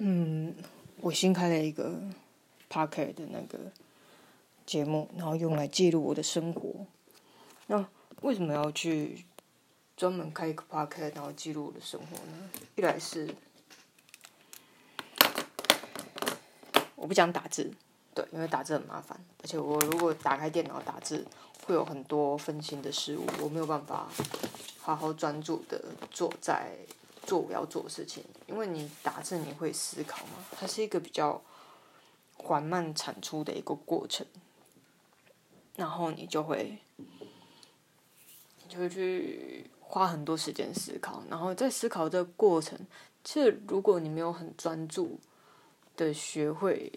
嗯，我新开了一个 p o c k e t 的那个节目，然后用来记录我的生活。那为什么要去专门开一个 p o c k e t 然后记录我的生活呢？一来是我不想打字，对，因为打字很麻烦，而且我如果打开电脑打字，会有很多分心的事物，我没有办法好好专注的坐在。做我要做的事情，因为你打字你会思考嘛，它是一个比较缓慢产出的一个过程，然后你就会，你就会去花很多时间思考，然后在思考这个过程，其实如果你没有很专注的学会，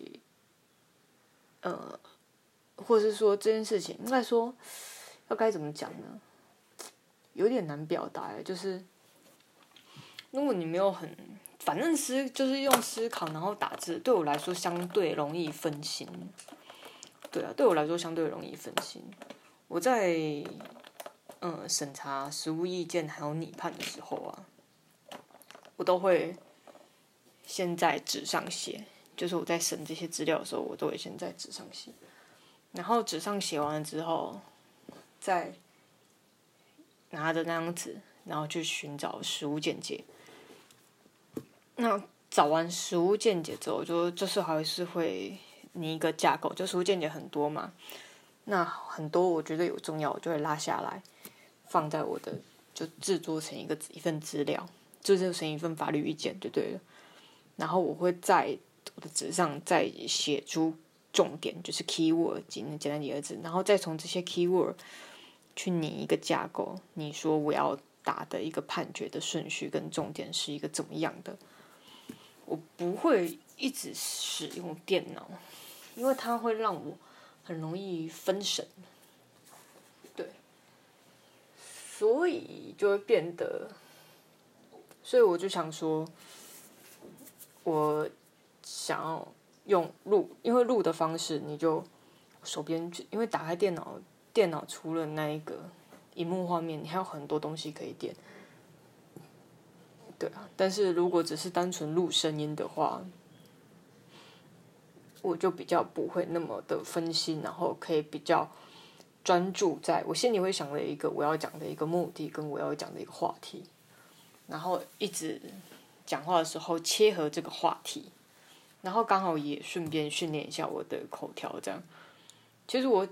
呃，或是说这件事情，应该说要该怎么讲呢？有点难表达，就是。如果你没有很，反正思就是用思考然后打字，对我来说相对容易分心。对啊，对我来说相对容易分心。我在嗯审查实物意见还有拟判的时候啊，我都会先在纸上写，就是我在审这些资料的时候，我都会先在纸上写。然后纸上写完了之后，再拿着那张纸，然后去寻找实物见解。那找完实物见解之后，就就是还是会拟一个架构，就实物见解很多嘛。那很多我觉得有重要，我就会拉下来，放在我的就制作成一个一份资料，制作成一份法律意见就对了。然后我会在我的纸上再写出重点，就是 keyword，简简单几个字，然后再从这些 keyword 去拟一个架构。你说我要打的一个判决的顺序跟重点是一个怎么样的？我不会一直使用电脑，因为它会让我很容易分神。对，所以就会变得，所以我就想说，我想要用录，因为录的方式，你就手边，因为打开电脑，电脑除了那一个荧幕画面，你还有很多东西可以点。对啊，但是如果只是单纯录声音的话，我就比较不会那么的分心，然后可以比较专注在我心里会想了一个我要讲的一个目的跟我要讲的一个话题，然后一直讲话的时候切合这个话题，然后刚好也顺便训练一下我的口条，这样。其实我，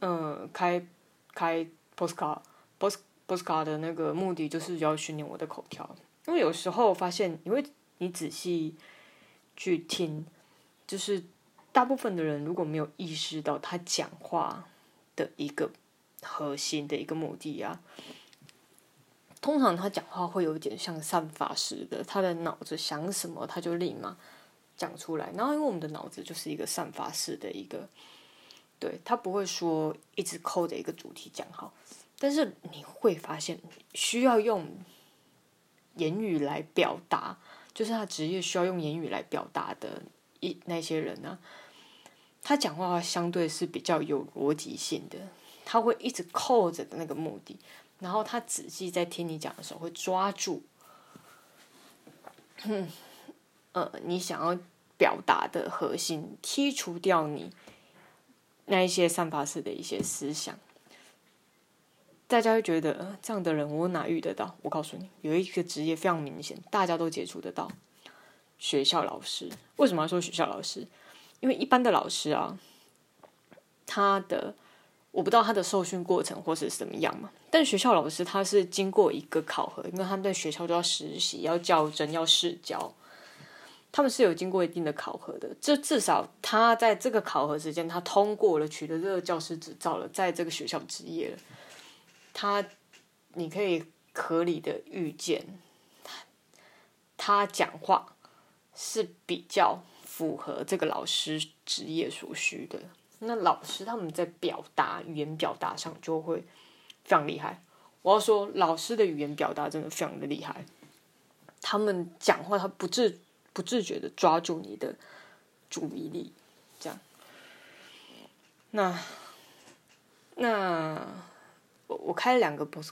嗯，开开 postcard，post。波斯卡的那个目的就是要训练我的口条，因为有时候发现，因为你仔细去听，就是大部分的人如果没有意识到他讲话的一个核心的一个目的啊，通常他讲话会有一点像散发似的，他的脑子想什么他就立马讲出来，然后因为我们的脑子就是一个散发式的一个，对他不会说一直扣着一个主题讲好。但是你会发现，需要用言语来表达，就是他职业需要用言语来表达的一那些人呢，他讲话相对是比较有逻辑性的，他会一直扣着的那个目的，然后他仔细在听你讲的时候会抓住，呃，你想要表达的核心，剔除掉你那一些散发式的一些思想。大家会觉得这样的人我哪遇得到？我告诉你，有一个职业非常明显，大家都接触得到。学校老师为什么要说学校老师？因为一般的老师啊，他的我不知道他的受训过程或是怎么样嘛。但学校老师他是经过一个考核，因为他们在学校都要实习、要教真、要试教，他们是有经过一定的考核的。这至少他在这个考核时间，他通过了，取得这个教师执照了，在这个学校执业了。他，你可以合理的预见，他他讲话是比较符合这个老师职业所需的。那老师他们在表达语言表达上就会非常厉害。我要说，老师的语言表达真的非常的厉害。他们讲话，他不自不自觉的抓住你的注意力，这样。那那。我我开了两个 post，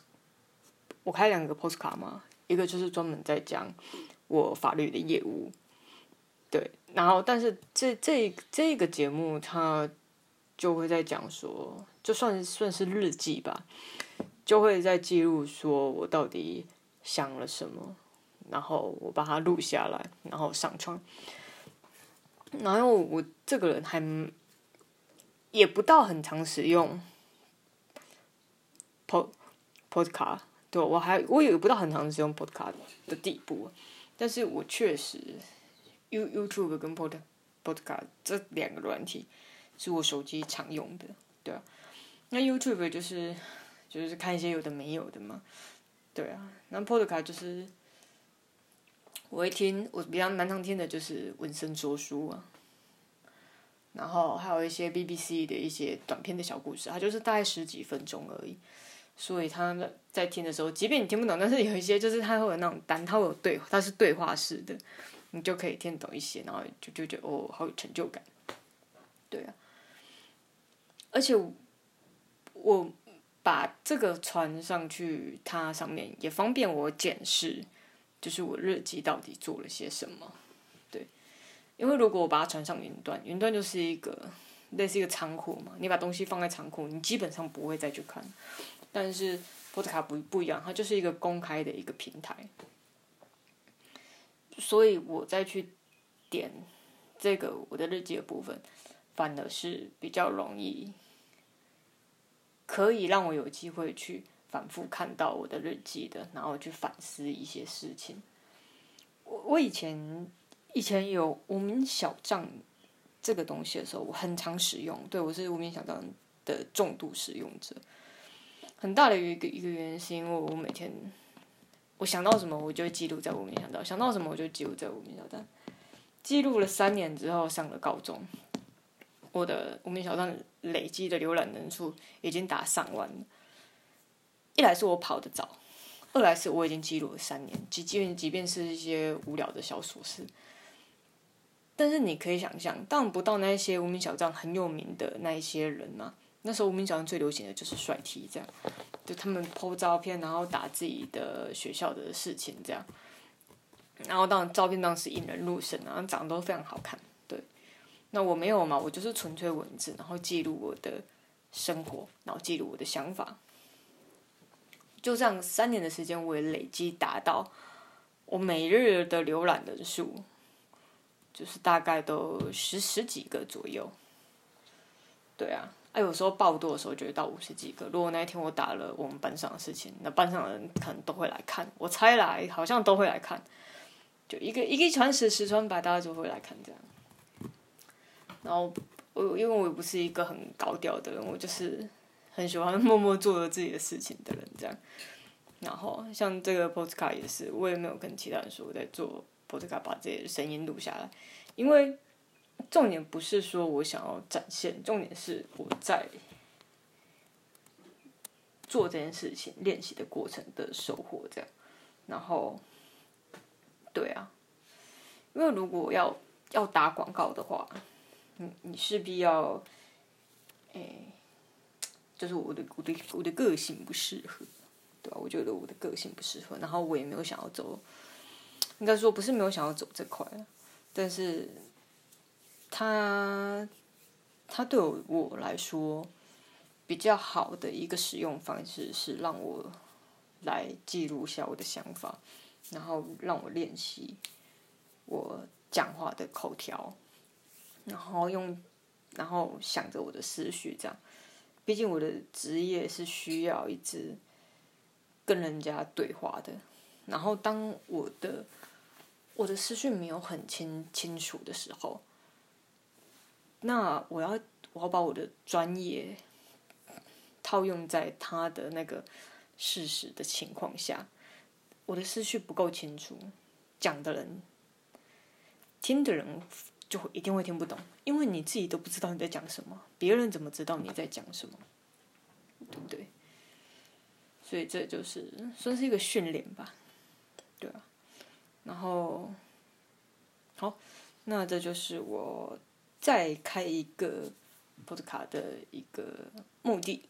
我开两个 postcard 嘛，一个就是专门在讲我法律的业务。对，然后但是这这这个节目它就会在讲说，就算算是日记吧，就会在记录说我到底想了什么，然后我把它录下来，然后上传。然后我这个人还也不到很常使用 pod podcast，对我还我也不到很常使用 podcast 的地步，但是我确实。You YouTube 跟 Pod Podcast 这两个软体是我手机常用的，对啊。那 YouTube 就是就是看一些有的没有的嘛，对啊。那 Podcast 就是我会听，我比较蛮常听的就是文森说书啊，然后还有一些 BBC 的一些短片的小故事，它就是大概十几分钟而已。所以他在听的时候，即便你听不懂，但是有一些就是它会有那种单，它会有对，它是对话式的。你就可以听懂一些，然后就就觉得哦，好有成就感，对啊。而且我把这个传上去，它上面也方便我检视，就是我日记到底做了些什么，对。因为如果我把它传上云端，云端就是一个类似一个仓库嘛，你把东西放在仓库，你基本上不会再去看。但是 p o d c a 不不一样，它就是一个公开的一个平台。所以我再去点这个我的日记的部分，反而是比较容易，可以让我有机会去反复看到我的日记的，然后去反思一些事情。我我以前以前有无名小账这个东西的时候，我很常使用，对我是无名小账的重度使用者。很大的一个一个原因是因为我每天。我想到什么，我就记录在无名小站；想到什么，我就记录在无名小站。记录了三年之后，上了高中，我的无名小站累积的浏览人数已经达上万了。一来是我跑得早，二来是我已经记录了三年，即即便即便是一些无聊的小琐事。但是你可以想象，当不到那些无名小站很有名的那一些人嘛。那时候无名小站最流行的就是帅 T，这样。就他们 po 照片，然后打自己的学校的事情，这样，然后当照片当时引人入胜，然后长得都非常好看，对。那我没有嘛，我就是纯粹文字，然后记录我的生活，然后记录我的想法。就这样三年的时间，我也累积达到我每日的浏览人数，就是大概都十十几个左右。对啊。哎，有时候爆多的时候就会到五十几个。如果那一天我打了我们班上的事情，那班上的人可能都会来看。我猜来，好像都会来看。就一个一个传十，十传百，大家就会来看这样。然后我因为我不是一个很高调的人，我就是很喜欢 默默做着自己的事情的人这样。然后像这个 podcast 也是，我也没有跟其他人说我在做 podcast，把这些声音录下来，因为。重点不是说我想要展现，重点是我在做这件事情练习的过程的收获，这样。然后，对啊，因为如果要要打广告的话，你你势必要，哎，就是我的我的我的个性不适合，对吧？我觉得我的个性不适合，然后我也没有想要走，应该说不是没有想要走这块但是。它，它对我我来说比较好的一个使用方式是让我来记录下我的想法，然后让我练习我讲话的口条，然后用，然后想着我的思绪这样。毕竟我的职业是需要一直跟人家对话的，然后当我的我的思绪没有很清清楚的时候。那我要我要把我的专业套用在他的那个事实的情况下，我的思绪不够清楚，讲的人听的人就会一定会听不懂，因为你自己都不知道你在讲什么，别人怎么知道你在讲什么，对不对？所以这就是算是一个训练吧，对啊。然后好，那这就是我。再开一个 podcast 的一个目的。